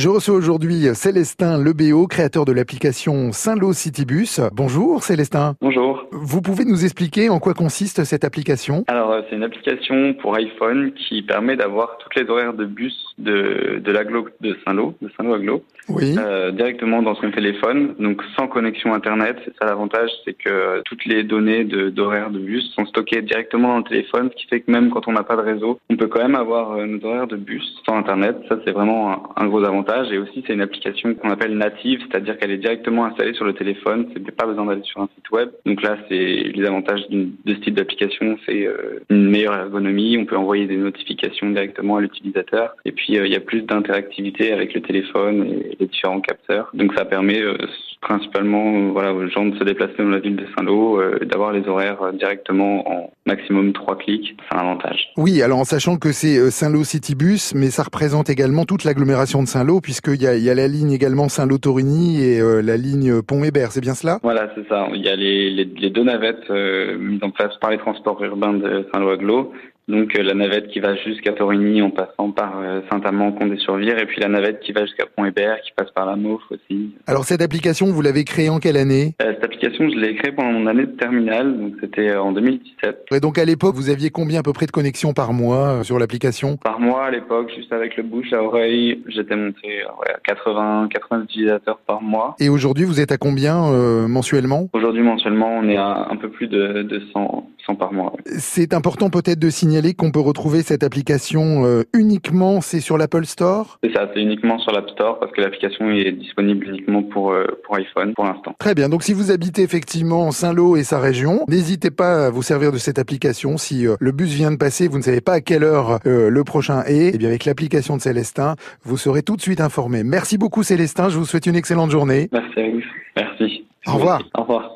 Je reçois aujourd'hui Célestin Lebéo, créateur de l'application Saint-Lô Citybus. Bonjour Célestin. Bonjour. Vous pouvez nous expliquer en quoi consiste cette application? Alors, euh, c'est une application pour iPhone qui permet d'avoir toutes les horaires de bus de, de l'agglo de Saint-Lô, de Saint-Lô Aglo, Oui. euh, directement dans son téléphone, donc sans connexion Internet. C'est ça l'avantage, c'est que toutes les données de- d'horaires de, bus sont stockées directement dans le téléphone, ce qui fait que même quand on n'a pas de réseau, on peut quand même avoir euh, nos horaires de bus sans Internet. Ça, c'est vraiment un, un gros avantage. Et aussi, c'est une application qu'on appelle native, c'est-à-dire qu'elle est directement installée sur le téléphone. C'est pas besoin d'aller sur un site web. Donc là, c'est les avantages de ce type d'application, c'est euh, une meilleure ergonomie. On peut envoyer des notifications directement à l'utilisateur. Et puis, euh, il y a plus d'interactivité avec le téléphone et les différents capteurs. Donc ça permet euh, principalement euh, voilà, aux gens de se déplacer dans la ville de Saint-Lô, euh, d'avoir les horaires euh, directement en maximum trois clics. C'est un avantage. Oui, alors en sachant que c'est euh, Saint-Lô Citybus, mais ça représente également toute l'agglomération de Saint-Lô, puisqu'il y a, il y a la ligne également Saint-Lô-Torigny et euh, la ligne Pont-Hébert, c'est bien cela? Voilà, c'est ça. Il y a les, les, les deux navettes euh, mises en place par les transports urbains de Saint-Lô-Aglo. Donc euh, la navette qui va jusqu'à Torigny en passant par euh, Saint-Amand, Condé-sur-Vire, et puis la navette qui va jusqu'à Pont-Hébert, qui passe par la Maufe aussi. Alors cette application, vous l'avez créée en quelle année? Euh, cette application, je l'ai créée pendant mon année de terminale, donc c'était en 2017. Et donc à l'époque, vous aviez combien à peu près de connexions par mois sur l'application? Par mois, à l'époque, juste avec le bouche à oreille, j'étais monté ouais, à 80, 80 utilisateurs par mois. Et aujourd'hui, vous êtes à combien euh, mensuellement? Aujourd'hui, mensuellement, on est à un peu plus de, de 100, 100 par mois. ouais. C'est important peut-être de signaler qu'on peut retrouver cette application euh, uniquement, c'est sur l'Apple Store? C'est ça, c'est uniquement sur l'App Store parce que l'application est disponible uniquement pour, euh, pour iPhone pour l'instant. Très bien, donc si vous habitez effectivement Saint-Lô et sa région, n'hésitez pas à vous servir de cette application. Si euh, le bus vient de passer, vous ne savez pas à quelle heure le prochain est, eh bien avec l'application de Célestin, vous serez tout de suite informé. Merci beaucoup Célestin, je vous souhaite une excellente journée. Merci à vous. Merci. Au revoir. Au revoir.